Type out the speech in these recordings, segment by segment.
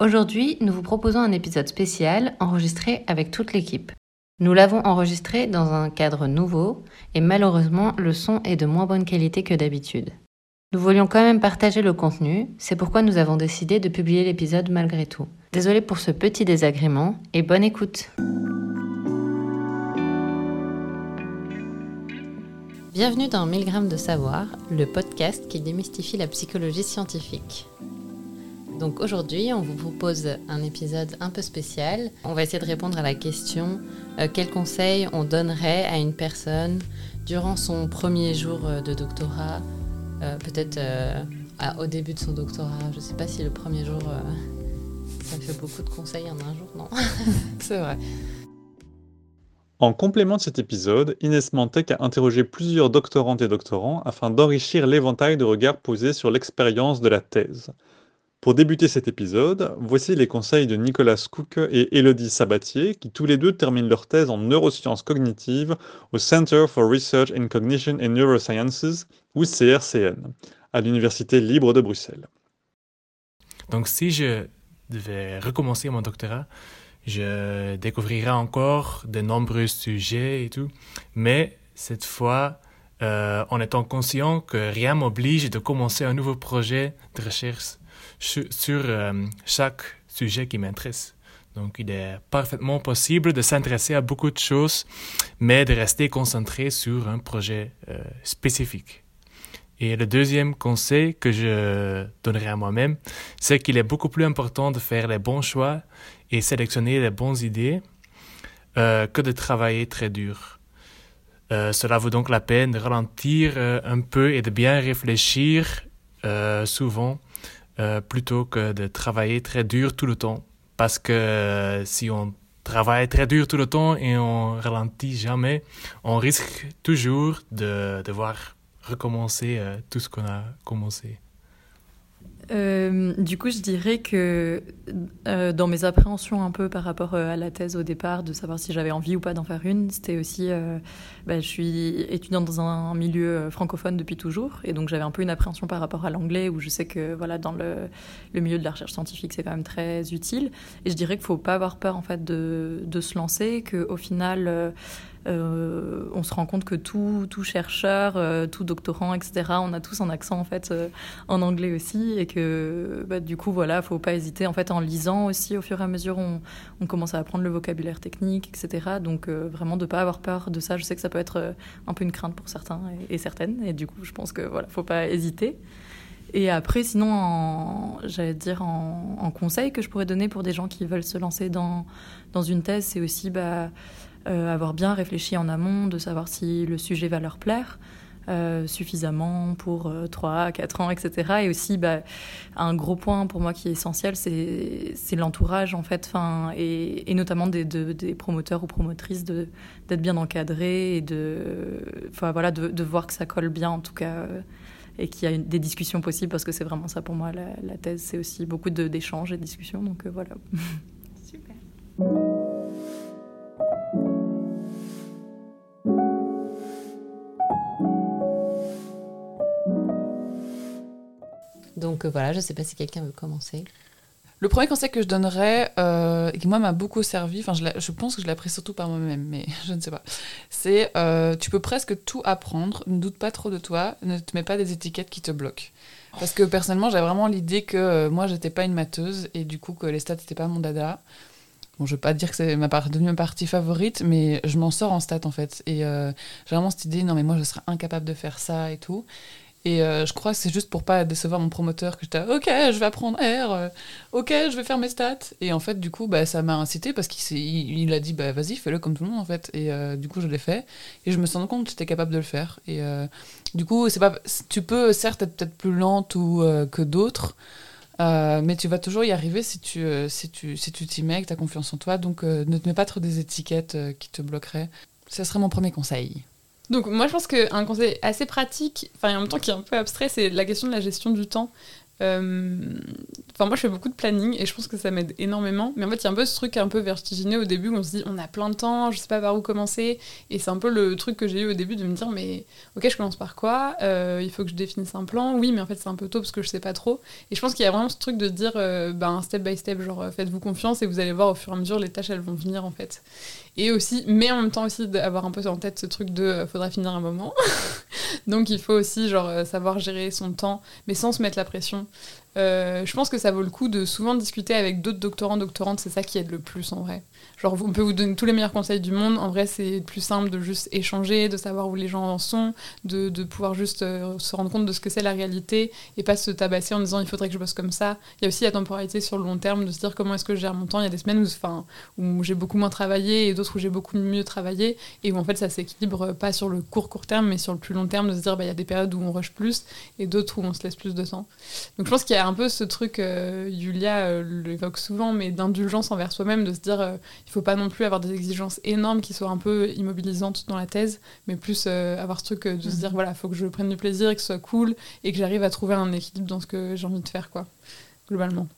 Aujourd'hui, nous vous proposons un épisode spécial enregistré avec toute l'équipe. Nous l'avons enregistré dans un cadre nouveau et malheureusement le son est de moins bonne qualité que d'habitude. Nous voulions quand même partager le contenu, c'est pourquoi nous avons décidé de publier l'épisode malgré tout. Désolé pour ce petit désagrément et bonne écoute. Bienvenue dans 1000 grammes de savoir, le podcast qui démystifie la psychologie scientifique. Donc aujourd'hui, on vous propose un épisode un peu spécial. On va essayer de répondre à la question euh, quel conseil on donnerait à une personne durant son premier jour euh, de doctorat, euh, peut-être au début de son doctorat. Je ne sais pas si le premier jour, ça fait beaucoup de conseils en un jour, non? C'est vrai. En complément de cet épisode, Inès Mantec a interrogé plusieurs doctorantes et doctorants afin d'enrichir l'éventail de regards posés sur l'expérience de la thèse. Pour débuter cet épisode, voici les conseils de Nicolas Cook et Elodie Sabatier, qui tous les deux terminent leur thèse en neurosciences cognitives au Center for Research in Cognition and Neurosciences, ou CRCN, à l'Université libre de Bruxelles. Donc si je devais recommencer mon doctorat, je découvrirais encore de nombreux sujets et tout, mais cette fois, euh, en étant conscient que rien m'oblige de commencer un nouveau projet de recherche sur euh, chaque sujet qui m'intéresse. Donc, il est parfaitement possible de s'intéresser à beaucoup de choses, mais de rester concentré sur un projet euh, spécifique. Et le deuxième conseil que je donnerai à moi-même, c'est qu'il est beaucoup plus important de faire les bons choix et sélectionner les bonnes idées euh, que de travailler très dur. cela vaut donc la peine de ralentir un peu et de bien réfléchir souvent euh, plutôt que de travailler très dur tout le temps. Parce que euh, si on travaille très dur tout le temps et on ralentit jamais, on risque toujours de devoir recommencer euh, tout ce qu'on a commencé. Euh, du coup, je dirais que euh, dans mes appréhensions un peu par rapport euh, à la thèse au départ, de savoir si j'avais envie ou pas d'en faire une, c'était aussi, bah, je suis étudiante dans un milieu francophone depuis toujours, et donc j'avais un peu une appréhension par rapport à l'anglais, où je sais que voilà, dans le, milieu de la recherche scientifique, c'est quand même très utile. Et je dirais qu'il faut pas avoir peur en fait de, de se lancer, qu'au final euh, on se rend compte que tout, tout chercheur, euh, tout doctorant, etc., on a tous un accent en fait euh, en anglais aussi, et que bah, du coup voilà, faut pas hésiter. En fait, en lisant aussi, au fur et à mesure, on, commence à apprendre le vocabulaire technique, etc. Donc vraiment de pas avoir peur de ça. Je sais que ça peut être un peu une crainte pour certains et, certaines, et du coup, je pense que voilà, faut pas hésiter. Et après, sinon, j'allais dire en, conseil que je pourrais donner pour des gens qui veulent se lancer dans, dans une thèse, c'est aussi bah, euh, avoir bien réfléchi en amont, de savoir si le sujet va leur plaire. Euh, suffisamment pour euh, 3, 4 ans, etc. Et aussi, bah, un gros point pour moi qui est essentiel, c'est l'entourage, en fait, et, et notamment des, promoteurs ou promotrices, d'être bien encadrés et de, voilà, de, voir que ça colle bien, en tout cas, euh, et qu'il y a des discussions possibles, parce que c'est vraiment ça pour moi, la, la thèse, c'est aussi beaucoup d'échanges et de discussions, donc voilà. Super. Donc euh, voilà, je ne sais pas si quelqu'un veut commencer. Le premier conseil que je donnerais, euh, qui moi m'a beaucoup servi, enfin je, pense que je l'ai appris surtout par moi-même, mais je ne sais pas, c'est euh, tu peux presque tout apprendre, ne doute pas trop de toi, ne te mets pas des étiquettes qui te bloquent. Parce que personnellement, j'avais vraiment l'idée que moi, j'étais pas une matheuse et du coup que les stats n'étaient pas mon dada. Bon, je veux pas dire que c'est ma, ma partie favorite, mais je m'en sors en stats en fait. Et j'ai vraiment cette idée, non mais moi je serais incapable de faire ça et tout. Et euh, je crois que c'est juste pour pas décevoir mon promoteur que j'étais ok, je vais apprendre R, euh, ok, je vais faire mes stats. Et en fait, du coup, bah, ça m'a incité parce qu'il il, a dit bah vas-y, fais-le comme tout le monde en fait. Et euh, du coup, je l'ai fait et je me suis rendu compte que j'étais capable de le faire. Et du coup, c'est pas, tu peux certes être peut-être plus lente ou que d'autres. mais tu vas toujours y arriver si tu si tu si tu t'y mets, que as confiance en toi. Donc ne te mets pas trop des étiquettes qui te bloqueraient. Ce serait mon premier conseil. Donc moi je pense qu'un conseil assez pratique, enfin en même temps qui est un peu abstrait, c'est la question de la gestion du temps. Enfin, moi, je fais beaucoup de planning et je pense que ça m'aide énormément. Mais en fait, il y a un peu ce truc un peu vertigineux au début où on se dit, on a plein de temps, je sais pas par où commencer. Et c'est un peu le truc que j'ai eu au début de me dire, mais ok, je commence par quoi? Il faut que je définisse un plan. Oui, mais en fait, c'est un peu tôt parce que je sais pas trop. Et je pense qu'il y a vraiment ce truc de dire, ben, step by step, genre, faites-vous confiance et vous allez voir au fur et à mesure, les tâches, elles vont venir en fait. Et aussi, mais en même temps aussi d'avoir un peu en tête ce truc de euh, faudra finir un moment. Donc il faut aussi euh, savoir gérer son temps, mais sans se mettre la pression. Euh, je pense que ça vaut le coup de souvent discuter avec d'autres doctorants, doctorantes, c'est ça qui aide le plus en vrai. Genre, on peut vous donner tous les meilleurs conseils du monde. En vrai, c'est plus simple de juste échanger, de savoir où les gens en sont, de, pouvoir juste euh, se rendre compte de ce que c'est la réalité et pas se tabasser en disant il faudrait que je bosse comme ça. Il y a aussi la temporalité sur le long terme, de se dire comment est-ce que je gère mon temps. Il y a des semaines où, où j'ai beaucoup moins travaillé et d'autres où j'ai beaucoup mieux travaillé et où en fait ça s'équilibre pas sur le court court terme mais sur le plus long terme de se dire bah, il y a des périodes où on rush plus et d'autres où on se laisse plus de temps. Donc je pense qu'il y a un peu ce truc, euh, Julia euh, l'évoque souvent, mais d'indulgence envers soi-même, de se dire il faut pas non plus avoir des exigences énormes qui soient un peu immobilisantes dans la thèse, mais plus euh, avoir ce truc euh, de se dire mhm. voilà, faut que je prenne du plaisir, que ce soit cool et que j'arrive à trouver un équilibre dans ce que j'ai envie de faire, quoi, globalement.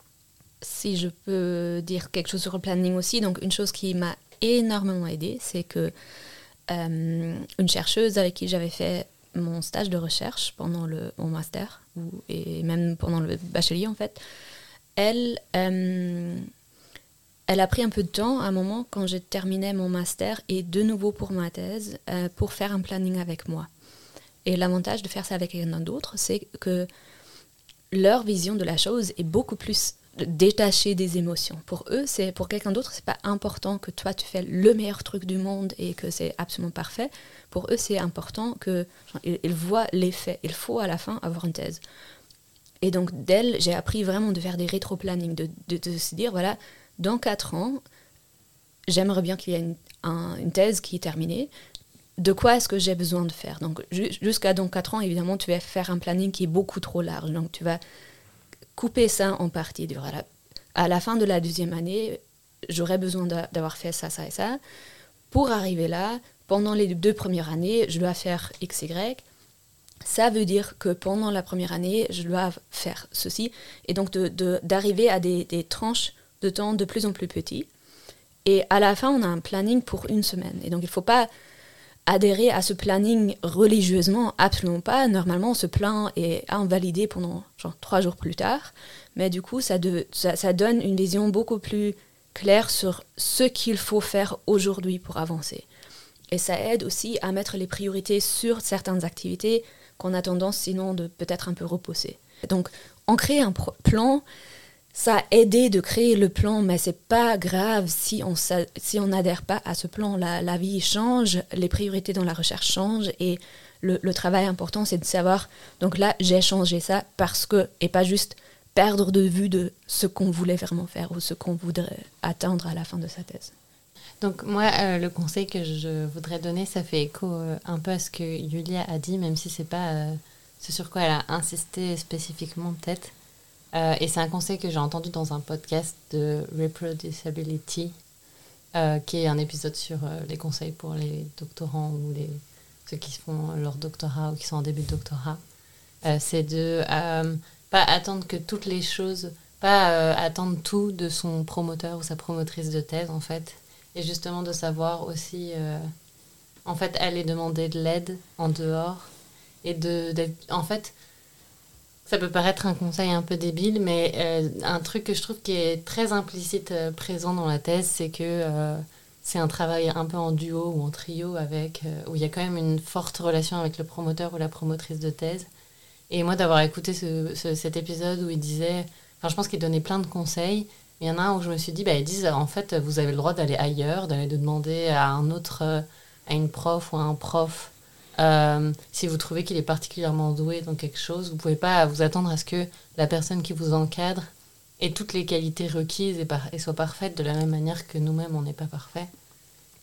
Si je peux dire quelque chose sur le planning aussi, donc une chose qui m'a énormément aidé, c'est que euh, une chercheuse avec qui j'avais fait mon stage de recherche pendant le, mon master, et même pendant le bachelier en fait, elle, elle a pris un peu de temps, à un moment, quand j'ai terminé mon master et de nouveau pour ma thèse, euh, pour faire un planning avec moi. Et l'avantage de faire ça avec quelqu'un d'autre, c'est que leur vision de la chose est beaucoup plus détachée des émotions. Pour eux, c'est pour quelqu'un d'autre, c'est pas important que toi tu fais le meilleur truc du monde et que c'est absolument parfait. Pour eux, c'est important que ils voient l'effet. Il faut à la fin avoir une thèse. Et donc d'elle, j'ai appris vraiment de faire des rétro-planning, de, de, se dire voilà, dans quatre ans, j'aimerais bien qu'il y ait une, thèse qui est terminée. De quoi est-ce que j'ai besoin de faire? Donc, jusqu'à dans quatre ans, évidemment, tu vas faire un planning qui est beaucoup trop large. Donc, tu vas couper ça en partie. À la fin de la deuxième année, j'aurais besoin d'avoir fait ça, ça et ça. Pour arriver là, pendant les deux premières années, je dois faire X, Y. Ça veut dire que pendant la première année, je dois faire ceci. Et donc, d'arriver à des, des tranches de temps de plus en plus petit. Et à la fin, on a un planning pour une semaine. Et donc, il ne faut pas adhérer à ce planning religieusement, absolument pas. Normalement, ce plan est invalidé pendant trois jours plus tard. Mais du coup, ça, ça, donne une vision beaucoup plus claire sur ce qu'il faut faire aujourd'hui pour avancer. Et ça aide aussi à mettre les priorités sur certaines activités qu'on a tendance sinon de peut-être un peu repousser. Donc, on crée un plan ça a aidé de créer le plan, mais c'est pas grave si on si on n'adhère pas à ce plan. La, la, vie change, les priorités dans la recherche changent et le, travail important, c'est de savoir. Donc là, j'ai changé ça parce que et pas juste perdre de vue de ce qu'on voulait vraiment faire ou ce qu'on voudrait atteindre à la fin de sa thèse. Donc moi, euh, le conseil que je voudrais donner, ça fait écho euh, un peu à ce que Julia a dit, même si c'est pas euh, ce sur quoi elle a insisté spécifiquement peut-être. Euh, et c'est un conseil que j'ai entendu dans un podcast de Reproducibility, euh, qui est un épisode sur euh, les conseils pour les doctorants ou les, ceux qui font leur doctorat ou qui sont en début de doctorat. c'est de pas attendre que toutes les choses, pas attendre tout de son promoteur ou sa promotrice de thèse en fait, et justement de savoir aussi, en fait, aller demander de l'aide en dehors et de, en fait, ça peut paraître un conseil un peu débile, mais euh, un truc que je trouve qui est très implicite euh, présent dans la thèse, c'est que euh, c'est un travail un peu en duo ou en trio avec, où il y a quand même une forte relation avec le promoteur ou la promotrice de thèse. Et moi, d'avoir écouté ce, cet épisode où il disait, enfin, je pense qu'il donnait plein de conseils. Il y en a un où je me suis dit, bah, ils disent, en fait, vous avez le droit d'aller ailleurs, d'aller demander à un autre, à une prof ou à un prof euh, si vous trouvez qu'il est particulièrement doué dans quelque chose, vous ne pouvez pas vous attendre à ce que la personne qui vous encadre ait toutes les qualités requises et, soit parfaite de la même manière que nous-mêmes, on n'est pas parfait.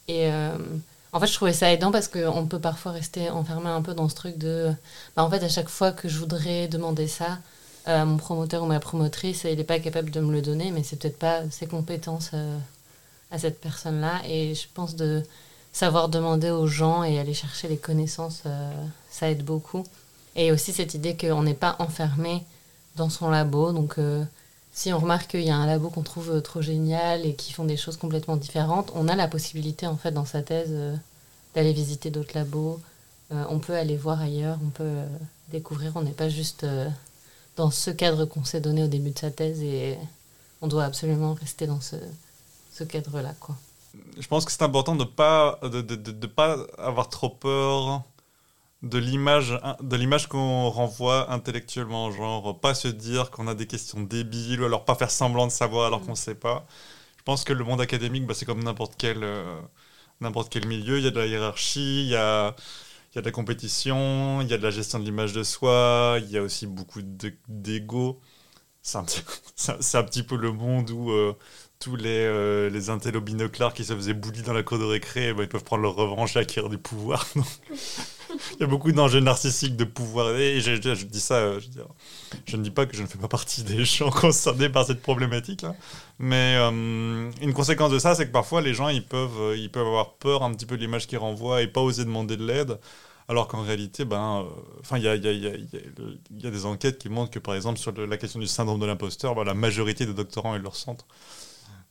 Et euh, en fait, je trouvais ça aidant parce qu'on peut parfois rester enfermé un peu dans ce truc de... Bah, en fait, à chaque fois que je voudrais demander ça à mon promoteur ou ma promotrice, il n'est pas capable de me le donner, mais c'est peut-être pas ses compétences euh, à cette personne-là. Et je pense de savoir demander aux gens et aller chercher les connaissances, euh, ça aide beaucoup. Et aussi cette idée qu'on n'est pas enfermé dans son labo. Donc, euh, si on remarque qu'il y a un labo qu'on trouve euh, trop génial et qui font des choses complètement différentes, on a la possibilité, en fait, dans sa thèse, d'aller visiter d'autres labos. On peut aller voir ailleurs, on peut découvrir. On n'est pas juste dans ce cadre qu'on s'est donné au début de sa thèse et on doit absolument rester dans ce, ce cadre-là, quoi. Je pense que c'est important de pas de, de, de- de pas avoir trop peur de l'image de l'image qu'on renvoie intellectuellement, genre pas se dire qu'on a des questions débiles ou alors pas faire semblant de savoir alors qu'on sait pas. Je pense que le monde académique, bah, c'est comme n'importe quel euh, n'importe quel milieu. Il y a de la hiérarchie, il y a il y a de la compétition, il y a de la gestion de l'image de soi, il y a aussi beaucoup de- d'ego. C'est un, un petit peu le monde où euh, tous les, euh, les intellos binoclars qui se faisaient bully dans la cour de récré, ben, ils peuvent prendre leur revanche et acquérir du pouvoir. Il y a beaucoup d'enjeux narcissiques de pouvoir. Et je, dis ça, euh, je, ne dis pas que je ne fais pas partie des gens concernés par cette problématique. hein. Mais euh, une conséquence de ça, c'est que parfois les gens, ils peuvent, euh, ils peuvent avoir peur un petit peu de l'image qu'ils renvoient et pas oser demander de l'aide. Alors qu'en réalité, ben, euh, il y y, y, y a- des enquêtes qui montrent que, par exemple, sur la question du syndrome de l'imposteur, ben, la majorité des doctorants ils le ressentent.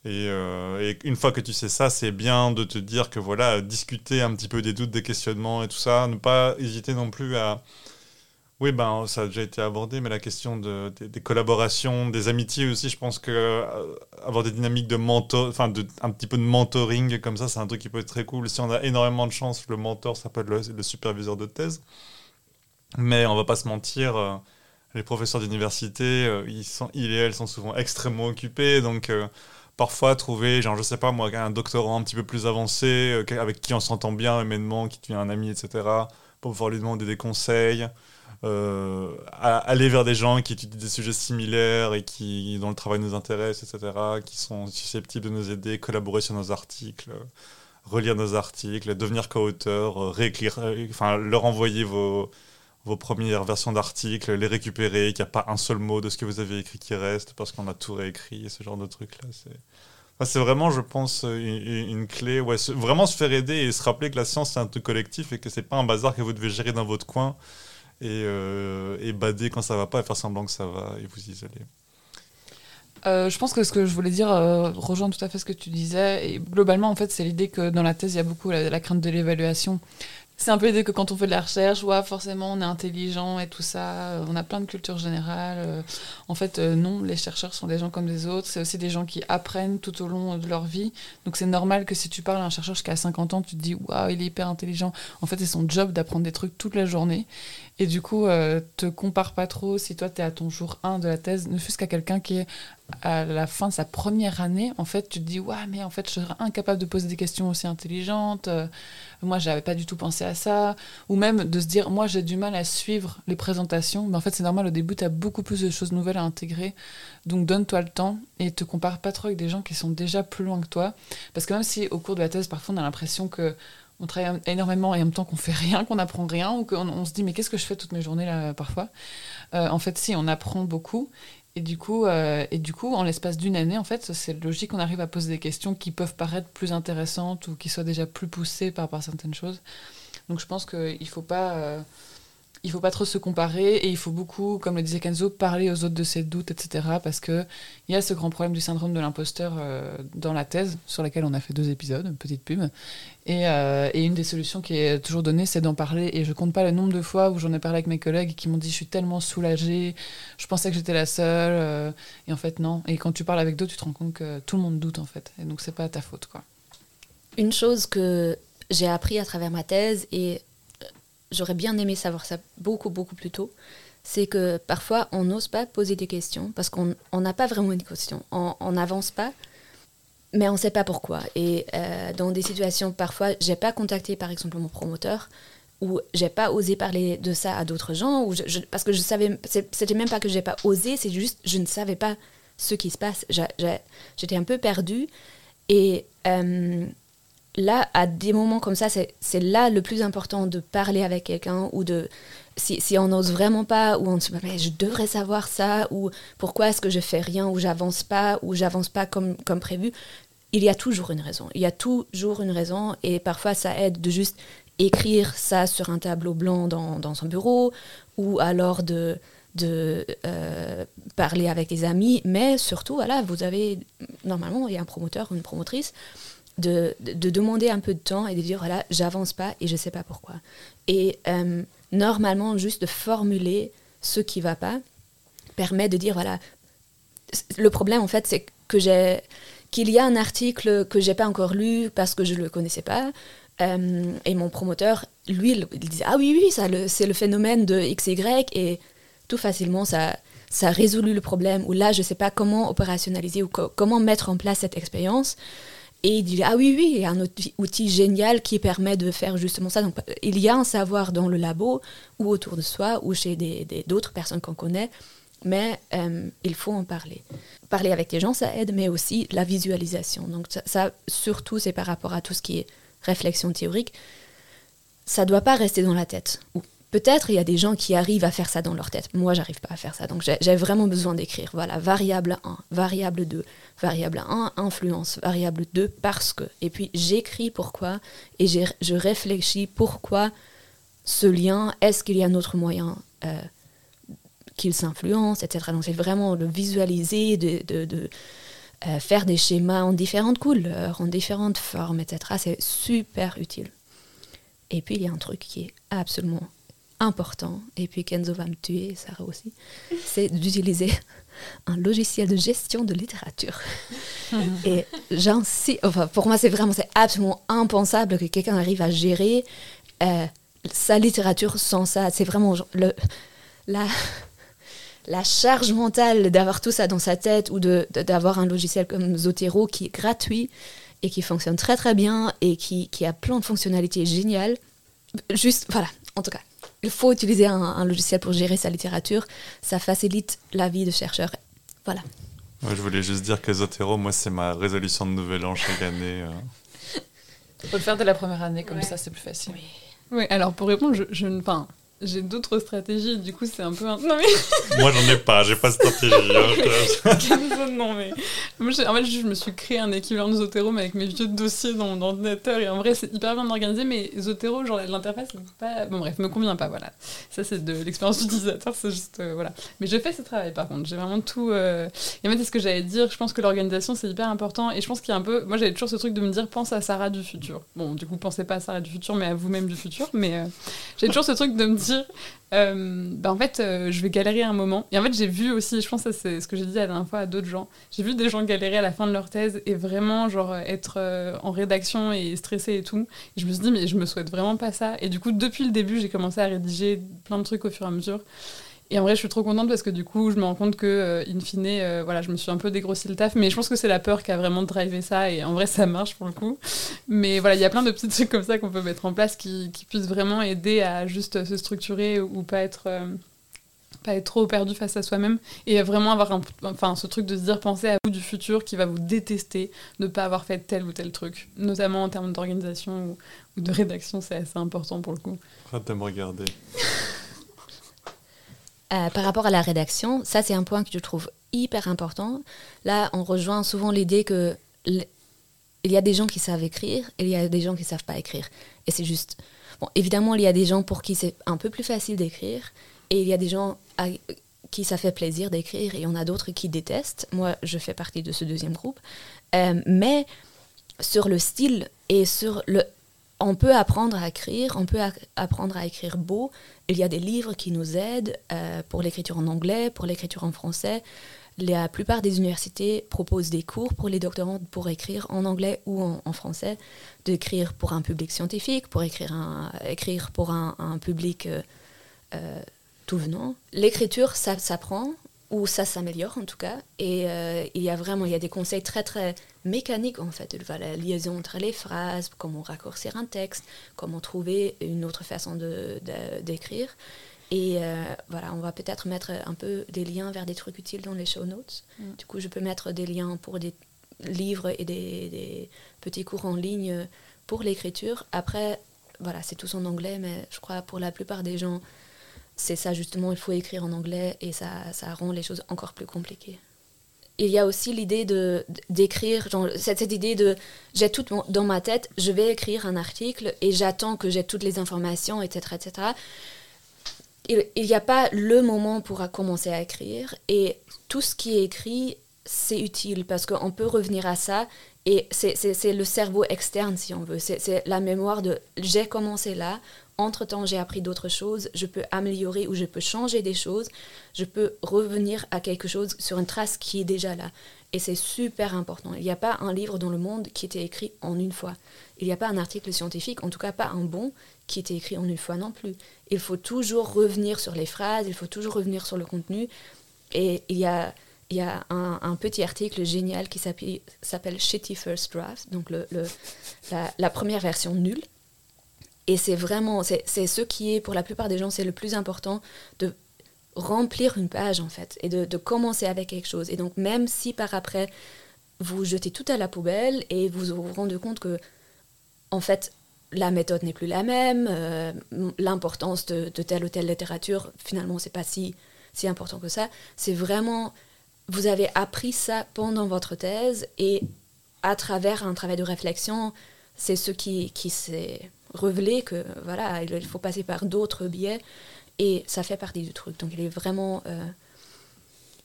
Et, euh, et une fois que tu sais ça, c'est bien de te dire que voilà, discuter un petit peu des doutes, des questionnements et tout ça, ne pas hésiter non plus à. Oui, ben ça a déjà été abordé, mais la question de, des, collaborations, des amitiés aussi, je pense que euh, avoir des dynamiques de mentor, enfin un petit peu de mentoring comme ça, c'est un truc qui peut être très cool. Si on a énormément de chance, le mentor s'appelle le, le superviseur de thèse. Mais on va pas se mentir, euh, les professeurs d'université, ils, sont, ils et elles sont souvent extrêmement occupés, donc parfois trouver, genre je sais pas moi, un doctorant un petit peu plus avancé, euh, avec qui on s'entend bien humainement, qui devient un ami, etc., pour pouvoir lui demander des conseils, euh, aller vers des gens qui étudient des sujets similaires et qui, dont le travail nous intéresse, etc., qui sont susceptibles de nous aider, collaborer sur nos articles, relire nos articles, devenir co-auteur, euh, réécrire, enfin leur envoyer vos, vos premières versions d'articles, les récupérer, qu'il n'y a pas un seul mot de ce que vous avez écrit qui reste parce qu'on a tout réécrit, et ce genre de trucs-là. C'est vraiment, je pense, une, clé. Ouais, vraiment se faire aider et se rappeler que la science, c'est un truc collectif et que c'est pas un bazar que vous devez gérer dans votre coin et, euh, bader quand ça va pas et faire semblant que ça va et vous isoler. Euh, je pense que ce que je voulais dire euh, rejoint tout à fait ce que tu disais. Et globalement, en fait, c'est l'idée que dans la thèse, il y a beaucoup la crainte de l'évaluation. C'est un peu l'idée que quand on fait de la recherche, ouais, forcément, on est intelligent et tout ça, euh, on a plein de culture générale. euh, en fait, euh, non, les chercheurs sont des gens comme des autres. C'est aussi des gens qui apprennent tout au long de leur vie. Donc, c'est normal que si tu parles à un chercheur jusqu'à 50 ans, tu te dis, waouh, il est hyper intelligent. En fait, c'est son job d'apprendre des trucs toute la journée. Et du coup, euh, te compare pas trop si toi, tu es à ton jour 1 de la thèse, ne fût-ce qu'à quelqu'un qui est à la fin de sa première année, en fait, tu te dis, ouais, mais en fait, je serais incapable de poser des questions aussi intelligentes. Euh, moi, j'avais pas du tout pensé à ça. Ou même de se dire, moi, j'ai du mal à suivre les présentations. Mais en fait, c'est normal, au début, tu as beaucoup plus de choses nouvelles à intégrer. Donc, donne-toi le temps et te compare pas trop avec des gens qui sont déjà plus loin que toi. Parce que même si au cours de la thèse, parfois, on a l'impression que on travaille énormément et en même temps qu'on fait rien, qu'on apprend rien, ou qu'on on se dit, mais qu'est-ce que je fais toutes mes journées là, parfois? Euh, En fait, si, on apprend beaucoup. Et du coup, euh, et du coup en l'espace d'une année, en fait, c'est logique qu'on arrive à poser des questions qui peuvent paraître plus intéressantes ou qui soient déjà plus poussées par certaines choses. Donc je pense qu'il ne faut pas... il faut pas trop se comparer et il faut beaucoup, comme le disait Kenzo, parler aux autres de ses doutes, etc. Parce qu'il y a ce grand problème du syndrome de l'imposteur euh, dans la thèse, sur laquelle on a fait deux épisodes, une petite pub. Et, euh, et une des solutions qui est toujours donnée, c'est d'en parler. Et je compte pas le nombre de fois où j'en ai parlé avec mes collègues qui m'ont dit Je suis tellement soulagée, je pensais que j'étais la seule. euh, et en fait, non. Et quand tu parles avec d'autres, tu te rends compte que tout le monde doute, en fait. Et donc, c'est pas ta faute, quoi. Une chose que j'ai appris à travers ma thèse, et j'aurais bien aimé savoir ça beaucoup, beaucoup plus tôt, c'est que parfois on n'ose pas poser des questions parce qu'on on n'a pas vraiment une question. On n'avance pas, mais on ne sait pas pourquoi. Et euh, dans des situations, parfois, j'ai pas contacté par exemple mon promoteur ou j'ai pas osé parler de ça à d'autres gens ou parce que je savais c'était même pas que j'ai pas osé c'est juste je ne savais pas ce qui se passe j'étais un peu perdue et euh, là à des moments comme ça c'est là le plus important de parler avec quelqu'un ou de si, si on n'ose vraiment pas ou on se dit mais je devrais savoir ça ou pourquoi est-ce que je fais rien ou j'avance pas ou j'avance pas comme comme prévu il y a toujours une raison. Il y a toujours une raison et parfois ça aide de juste écrire ça sur un tableau blanc dans, dans son bureau ou alors de de euh, parler avec des amis, mais surtout, voilà, vous avez, normalement, il y a un promoteur ou une promotrice, de, de, demander un peu de temps et de dire, voilà, j'avance pas et je sais pas pourquoi. Et euh, normalement, juste de formuler ce qui va pas permet de dire, voilà, le problème, en fait, c'est que j'ai qu'il y a un article que j'ai pas encore lu parce que je le connaissais pas. Euh, et mon promoteur, lui, il, disait Ah oui, oui, ça, c'est le phénomène de XY. Et tout facilement, ça, ça a résolu le problème. Ou là, je sais pas comment opérationnaliser ou comment mettre en place cette expérience. Et il dit Ah oui, oui, il y a un outil, génial qui permet de faire justement ça. Donc, il y a un savoir dans le labo ou autour de soi ou chez d'autres personnes qu'on connaît mais euh, il faut en parler. Parler avec les gens, ça aide, mais aussi la visualisation. Donc ça, surtout, c'est par rapport à tout ce qui est réflexion théorique. Ça ne doit pas rester dans la tête. Peut-être il y a des gens qui arrivent à faire ça dans leur tête. Moi, j'arrive pas à faire ça. Donc j'ai vraiment besoin d'écrire. Voilà, variable 1, variable 2, variable 1, influence, variable 2, parce que. Et puis j'écris pourquoi et je réfléchis pourquoi ce lien, est-ce qu'il y a un autre moyen euh, qu'ils s'influencent, etc. Donc c'est vraiment de visualiser, de, de, euh, faire des schémas en différentes couleurs, en différentes formes, etc. C'est super utile. Et puis il y a un truc qui est absolument important, et puis Kenzo va me tuer, Sarah aussi, c'est d'utiliser un logiciel de gestion de littérature. et j'insiste, enfin pour moi c'est vraiment, c'est absolument impensable que quelqu'un arrive à gérer euh, sa littérature sans ça. C'est vraiment le, la, la charge mentale d'avoir tout ça dans sa tête ou d'avoir un logiciel comme Zotero qui est gratuit et qui fonctionne très très bien et qui, a plein de fonctionnalités géniales. Juste, voilà, en tout cas, il faut utiliser un, logiciel pour gérer sa littérature. Ça facilite la vie de chercheur. Voilà. je voulais juste dire que Zotero, moi, c'est ma résolution de nouvel an chaque année. Il euh. faut le faire dès la première année, comme ça, c'est plus facile. Oui. alors pour répondre, je, je, enfin, j'ai d'autres stratégies, du coup c'est un peu un... Non mais... Moi j'en ai pas, j'ai pas de stratégie. Hein, non mais... Moi, en fait je me suis créé un équivalent de Zotero mais avec mes vieux dossiers dans mon ordinateur et en vrai c'est hyper bien organisé mais Zotero, genre l'interface pas... Bon bref, me convient pas, voilà. Ça c'est de l'expérience utilisateur, c'est juste... Euh, voilà. Mais je fais ce travail par contre, j'ai vraiment tout... Euh, et en fait c'est ce que j'allais dire, je pense que l'organisation c'est hyper important et je pense qu'il y a un peu... Moi j'avais toujours ce truc de me dire pense à Sarah du futur. Bon du coup pensez pas à Sarah du futur mais à vous-même du futur mais euh, j'ai toujours ce truc de me dire euh, bah, en fait, euh, je vais galérer un moment. Et en fait, j'ai vu aussi, je pense que c'est ce que j'ai dit la dernière fois à d'autres gens, j'ai vu des gens galérer à la fin de leur thèse et vraiment, genre, être euh, en rédaction et stressé et tout. Et je me suis dit, mais je me souhaite vraiment pas ça. Et du coup, depuis le début, j'ai commencé à rédiger plein de trucs au fur et à mesure. Et en vrai, je suis trop contente parce que du coup, je me rends compte que, euh, in fine, euh, voilà, je me suis un peu dégrossi le taf. Mais je pense que c'est la peur qui a vraiment drivé ça. Et en vrai, ça marche pour le coup. Mais voilà, il y a plein de petits trucs comme ça qu'on peut mettre en place qui, qui, puissent vraiment aider à juste se structurer ou pas être. Euh, pas être trop perdu face à soi-même et vraiment avoir un, enfin, ce truc de se dire penser à vous du futur qui va vous détester de ne pas avoir fait tel ou tel truc notamment en termes d'organisation ou, de rédaction c'est assez important pour le coup arrête de me regarder euh, par rapport à la rédaction, ça c'est un point que je trouve hyper important. Là, on rejoint souvent l'idée que il y a des gens qui savent écrire et il y a des gens qui savent pas écrire. Et c'est juste. Bon, évidemment, il y a des gens pour qui c'est un peu plus facile d'écrire et il y a des gens à qui ça fait plaisir d'écrire et il y en a d'autres qui détestent. Moi, je fais partie de ce deuxième groupe. Euh, mais sur le style et sur le on peut apprendre à écrire, on peut apprendre à écrire beau. Il y a des livres qui nous aident euh, pour l'écriture en anglais, pour l'écriture en français. La plupart des universités proposent des cours pour les doctorants pour écrire en anglais ou en, français, d'écrire pour un public scientifique, pour écrire, un, écrire pour un, public euh, euh, tout venant. L'écriture, ça s'apprend, ou ça s'améliore en tout cas. Et il y a vraiment il y a des conseils très très mécanique en fait, la liaison entre les phrases, comment raccourcir un texte, comment trouver une autre façon d'écrire. De, et euh, voilà, on va peut-être mettre un peu des liens vers des trucs utiles dans les show notes. Mm. Du coup, je peux mettre des liens pour des livres et des, des petits cours en ligne pour l'écriture. Après, voilà, c'est tout en anglais, mais je crois pour la plupart des gens, c'est ça justement, il faut écrire en anglais et ça, ça rend les choses encore plus compliquées il y a aussi l'idée de d'écrire cette, cette, idée de j'ai tout dans ma tête je vais écrire un article et j'attends que j'ai toutes les informations etc etc il n'y a pas le moment pour commencer à écrire et tout ce qui est écrit, c'est utile parce qu'on peut revenir à ça et c'est le cerveau externe si on veut. C'est la mémoire de j'ai commencé là, entre-temps j'ai appris d'autres choses, je peux améliorer ou je peux changer des choses, je peux revenir à quelque chose sur une trace qui est déjà là. Et c'est super important. Il n'y a pas un livre dans le monde qui était écrit en une fois. Il n'y a pas un article scientifique, en tout cas pas un bon, qui était écrit en une fois non plus. Il faut toujours revenir sur les phrases, il faut toujours revenir sur le contenu. Et il y a, un, petit article génial qui s'appelle Shitty First Draft, donc la, première version nulle. Et c'est vraiment, c'est ce qui est, pour la plupart des gens, c'est le plus important de remplir une page en fait et de, de, commencer avec quelque chose. Et donc même si par après vous jetez tout à la poubelle et vous vous rendez compte que en fait la méthode n'est plus la même, euh, l'importance de, telle ou telle littérature, finalement, c'est pas si, si important que ça. C'est vraiment, vous avez appris ça pendant votre thèse et à travers un travail de réflexion, c'est ce qui, qui s'est révélé que voilà, il faut passer par d'autres biais et ça fait partie du truc. Donc il est vraiment, euh,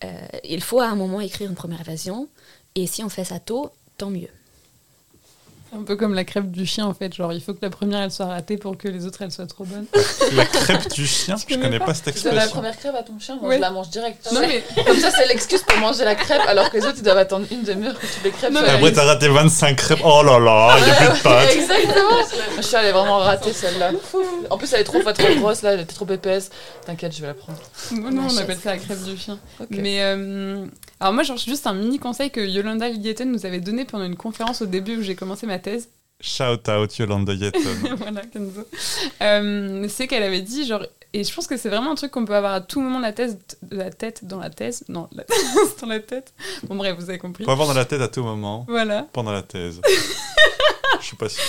euh, il faut à un moment écrire une première version et si on fait ça tôt, tant mieux. Un peu comme la crêpe du chien en fait, genre il faut que la première elle soit ratée pour que les autres elles soient trop bonnes. La crêpe du chien, je connais pas, cette expression. la première crêpe à ton chien, moi je la mange direct. Non, mais... Comme ça c'est l'excuse pour manger la crêpe alors que les autres ils doivent attendre une demi-heure que toutes les crêpes. soient Après t'as raté 25 crêpes, oh là là, il y a plus de pâtes. Exactement. Ma chien elle est vraiment ratée celle-là. En plus elle est trop pas trop grosse là, elle était trop épaisse. T'inquiète, je vais la prendre. Non, on appelle ça la crêpe du chien. Mais euh, alors moi j'ai juste un mini conseil que Yolanda Lieten nous avait donné pendant une conférence au début où j'ai commencé ma thèse. Shout out Yolanda Yeton. voilà, Kenzo. Euh, c'est qu'elle avait dit, genre, et je pense que c'est vraiment un truc qu'on peut avoir à tout moment la, tête, la tête dans la thèse. Non, la tête dans la tête. Bon, bref, vous avez compris. On peut avoir dans la tête à tout moment. Voilà. Pendant la thèse. je suis pas sûr.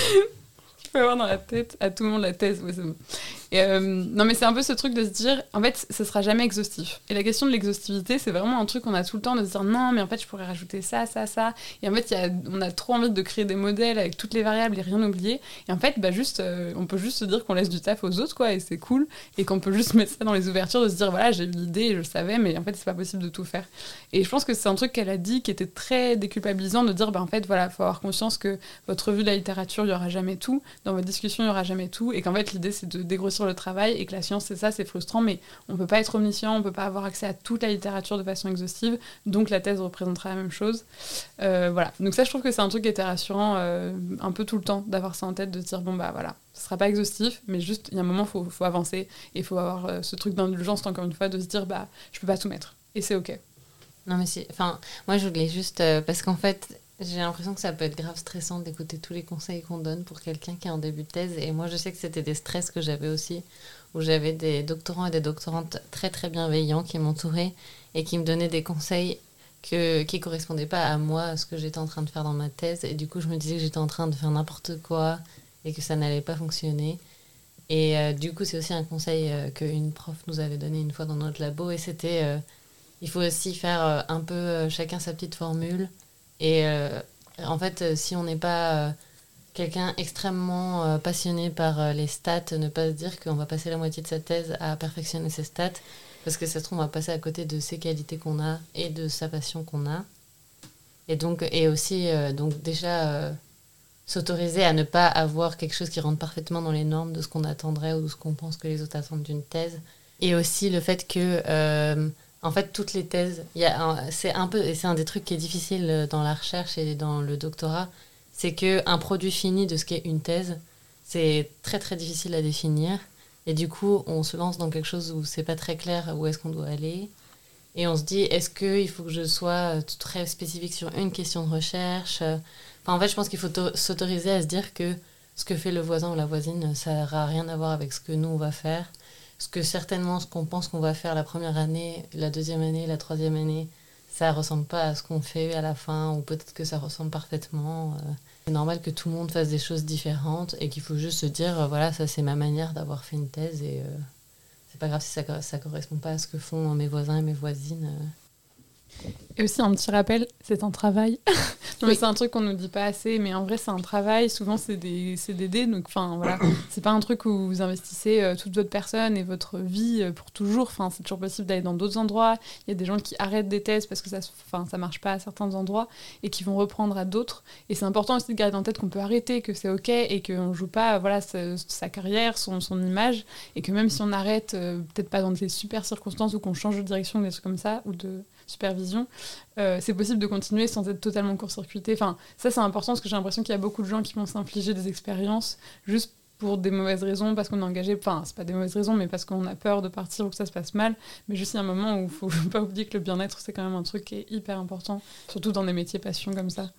Tu peux avoir dans la tête à tout moment la thèse. Ouais, c'est bon. Euh, non, mais c'est un peu ce truc de se dire, en fait, ce sera jamais exhaustif. Et la question de l'exhaustivité, c'est vraiment un truc qu'on a tout le temps de se dire, non, mais en fait, je pourrais rajouter ça, ça, ça. Et en fait, on a trop envie de créer des modèles avec toutes les variables et rien oublier. Et en fait, bah, juste, euh, on peut juste se dire qu'on laisse du taf aux autres, quoi, et c'est cool. Et qu'on peut juste mettre ça dans les ouvertures, de se dire, voilà, j'ai eu l'idée, je le savais, mais en fait, c'est pas possible de tout faire. Et je pense que c'est un truc qu'elle a dit qui était très déculpabilisant de dire, bah, en fait, voilà, faut avoir conscience que votre revue de la littérature, il y aura jamais tout. Dans votre discussion, il y aura jamais tout. Et qu'en fait, l'idée, c'est de dégrossir le travail et que la science, c'est ça, c'est frustrant, mais on peut pas être omniscient, on peut pas avoir accès à toute la littérature de façon exhaustive, donc la thèse représentera la même chose. Euh, voilà. Donc ça, je trouve que c'est un truc qui était rassurant euh, un peu tout le temps, d'avoir ça en tête, de dire, bon, bah voilà, ce sera pas exhaustif, mais juste, il y a un moment, il faut, avancer, et il faut avoir euh, ce truc d'indulgence, encore une fois, de se dire, bah, je peux pas tout mettre. Et c'est OK. Non, mais c'est. Enfin, moi, je voulais juste. parce qu'en fait, j'ai l'impression que ça peut être grave stressant d'écouter tous les conseils qu'on donne pour quelqu'un qui est en début de thèse. Et moi, je sais que c'était des stress que j'avais aussi, où j'avais des doctorants et des doctorantes très très bienveillants qui m'entouraient et qui me donnaient des conseils que, qui ne correspondaient pas à moi, à ce que j'étais en train de faire dans ma thèse. Et du coup, je me disais que j'étais en train de faire n'importe quoi et que ça n'allait pas fonctionner. Et euh, du coup, c'est aussi un conseil euh, qu'une prof nous avait donné une fois dans notre labo. Et c'était, euh, il faut aussi faire un peu chacun sa petite formule et euh, en fait, euh, si on n'est pas euh, quelqu'un extrêmement passionné par les stats, ne pas se dire qu'on va passer la moitié de sa thèse à perfectionner ses stats, parce que ça se trouve, on va passer à côté de ses qualités qu'on a et de sa passion qu'on a. Et donc, et aussi, donc déjà, s'autoriser à ne pas avoir quelque chose qui rentre parfaitement dans les normes de ce qu'on attendrait ou de ce qu'on pense que les autres attendent d'une thèse. Et aussi le fait que en fait, toutes les thèses, c'est un peu, c'est un des trucs qui est difficile euh, dans la recherche et dans le doctorat, c'est que un produit fini de ce qu'est une thèse, c'est très très difficile à définir. Et du coup, on se lance dans quelque chose où c'est pas très clair où est-ce qu'on doit aller. Et on se dit, est-ce qu'il faut que je sois euh, très spécifique sur une question de recherche? Enfin, En fait, je pense qu'il faut s'autoriser à se dire que ce que fait le voisin ou la voisine, ça n'aura rien à voir avec ce que nous, on va faire. Parce que certainement, ce qu'on pense qu'on va faire la première année, la deuxième année, la troisième année, ça ressemble pas à ce qu'on fait à la fin, ou peut-être que ça ressemble parfaitement. Euh. C'est normal que tout le monde fasse des choses différentes et qu'il faut juste se dire, euh, voilà, ça c'est ma manière d'avoir fait une thèse et euh, c'est pas grave si ça, ça correspond pas à ce que font mes voisins et mes voisines. Et aussi un petit rappel, c'est un travail. mais c'est un truc qu'on nous dit pas assez, mais en vrai c'est un travail. Souvent c'est des CDD, donc enfin voilà, c'est pas un truc où vous investissez euh, toute votre personne et votre vie euh, pour toujours. Enfin c'est toujours possible d'aller dans d'autres endroits. Il y a des gens qui arrêtent des thèses parce que ça, enfin ça marche pas à certains endroits et qui vont reprendre à d'autres. Et c'est important aussi de garder en tête qu'on peut arrêter, que c'est ok et qu'on joue pas voilà sa, carrière, son, son, image, et que même si on arrête, euh, peut-être pas dans des super circonstances ou qu'on change de direction, des trucs comme ça, ou de supervision, euh, c'est possible de continuer sans être totalement court-circuité. Enfin, ça c'est important parce que j'ai l'impression qu'il y a beaucoup de gens qui vont s'infliger des expériences juste pour des mauvaises raisons, parce qu'on est engagé, enfin c'est pas des mauvaises raisons, mais parce qu'on a peur de partir ou que ça se passe mal. Mais juste il y a un moment où il faut pas oublier que le bien-être c'est quand même un truc qui est hyper important, surtout dans des métiers passion comme ça.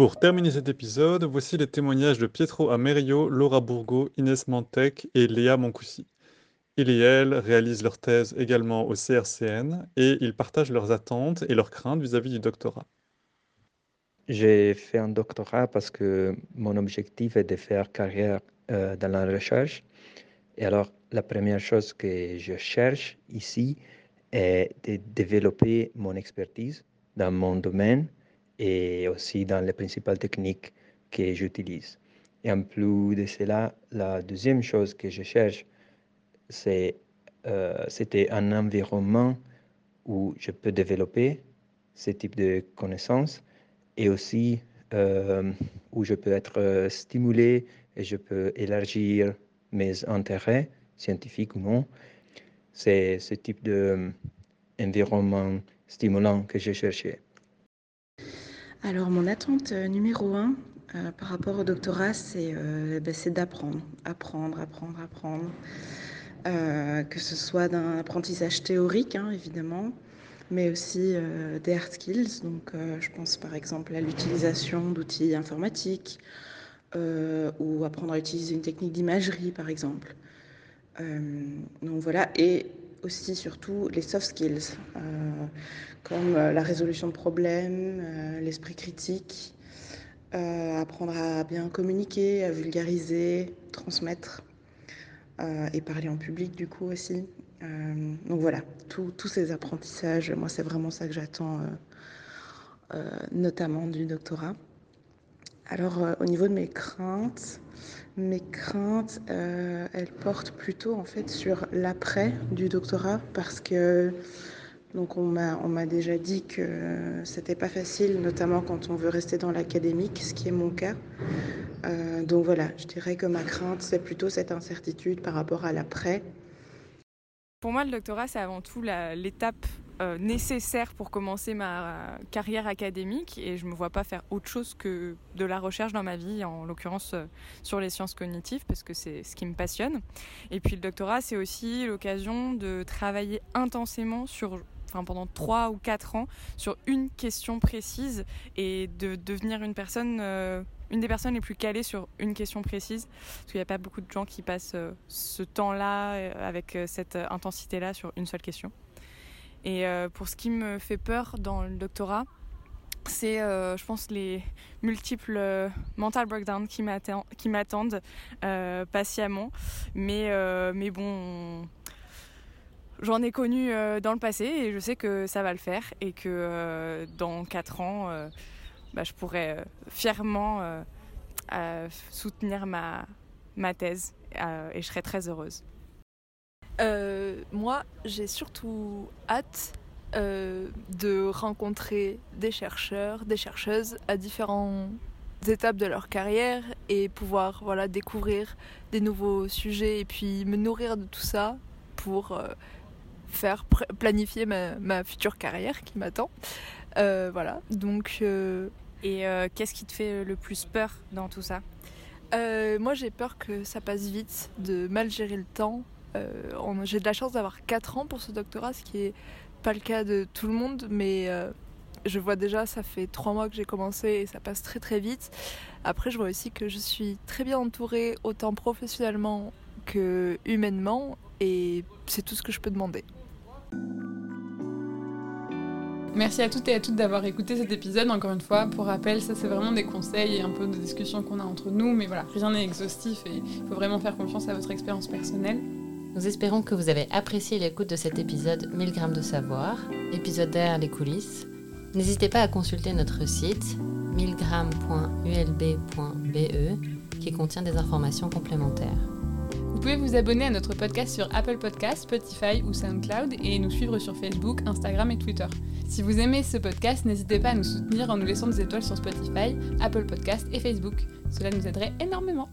Pour terminer cet épisode, voici les témoignages de Pietro Amerio, Laura Bourgo, Inès Mantec et Léa Moncoussi. Ils et elles réalisent leur thèse également au CRCN et ils partagent leurs attentes et leurs craintes vis-à-vis du doctorat. J'ai fait un doctorat parce que mon objectif est de faire carrière euh, dans la recherche. Et alors, la première chose que je cherche ici est de développer mon expertise dans mon domaine et aussi dans les principales techniques que j'utilise. Et en plus de cela, la deuxième chose que je cherche, c'est euh, c'était un environnement où je peux développer ce type de connaissances et aussi euh, où je peux être euh, stimulé et je peux élargir mes intérêts scientifiques ou non. C'est ce type d'environnement stimulant que j'ai cherché. Alors mon attente euh, numéro un euh, par rapport au doctorat, c'est euh, ben, d'apprendre, apprendre, apprendre, apprendre. que ce soit d'un apprentissage théorique, hein, évidemment, mais aussi des hard skills. Donc je pense par exemple à l'utilisation d'outils informatiques ou apprendre à utiliser une technique d'imagerie, par exemple. donc voilà, et aussi surtout les soft skills, euh, comme euh, la résolution de problèmes, euh, l'esprit critique, apprendre à bien communiquer, à vulgariser, transmettre et parler en public du coup aussi. donc voilà, tous ces apprentissages, moi c'est vraiment ça que j'attends notamment du doctorat. Alors au niveau de mes craintes, mes craintes, euh, elles portent plutôt en fait sur l'après du doctorat parce que donc on m'a on m'a déjà dit que c'était pas facile, notamment quand on veut rester dans l'académique, ce qui est mon cas. Euh, donc voilà, je dirais que ma crainte c'est plutôt cette incertitude par rapport à l'après. Pour moi, le doctorat c'est avant tout l'étape euh, nécessaire pour commencer ma carrière académique et je ne me vois pas faire autre chose que de la recherche dans ma vie, en l'occurrence euh, sur les sciences cognitives parce que c'est ce qui me passionne. Et puis le doctorat, c'est aussi l'occasion de travailler intensément sur Enfin, pendant trois ou quatre ans sur une question précise et de devenir une personne, euh, une des personnes les plus calées sur une question précise. Parce qu'il n'y a pas beaucoup de gens qui passent ce temps-là avec cette intensité-là sur une seule question. Et euh, pour ce qui me fait peur dans le doctorat, c'est, euh, je pense, les multiples euh, mental breakdowns qui m'attendent patiemment. Mais, mais bon, j'en ai connu dans le passé et je sais que ça va le faire et que dans 4 ans, bah, je pourrai fièrement soutenir ma, ma thèse et je serai très heureuse. Euh, moi, j'ai surtout hâte euh, de rencontrer des chercheurs, des chercheuses à différentes étapes de leur carrière et pouvoir voilà, découvrir des nouveaux sujets et puis me nourrir de tout ça pour euh, faire planifier ma, ma, future carrière qui m'attend. voilà, donc... Et qu'est-ce qui te fait le plus peur dans tout ça? Moi, j'ai peur que ça passe vite, de mal gérer le temps, euh, j'ai de la chance d'avoir 4 ans pour ce doctorat, ce qui n'est pas le cas de tout le monde, mais euh, je vois déjà, ça fait 3 mois que j'ai commencé et ça passe très très vite. Après, je vois aussi que je suis très bien entourée, autant professionnellement que humainement, et c'est tout ce que je peux demander. Merci à toutes et à toutes d'avoir écouté cet épisode. Encore une fois, pour rappel, ça c'est vraiment des conseils et un peu de discussions qu'on a entre nous, mais voilà, rien n'est exhaustif et il faut vraiment faire confiance à votre expérience personnelle. Nous espérons que vous avez apprécié l'écoute de cet épisode 1000 grammes de savoir, épisode derrière les coulisses. N'hésitez pas à consulter notre site 1000grammes.ulb.be qui contient des informations complémentaires. Vous pouvez vous abonner à notre podcast sur Apple Podcasts, Spotify ou SoundCloud et nous suivre sur Facebook, Instagram et Twitter. Si vous aimez ce podcast, n'hésitez pas à nous soutenir en nous laissant des étoiles sur Spotify, Apple Podcasts et Facebook. Cela nous aiderait énormément.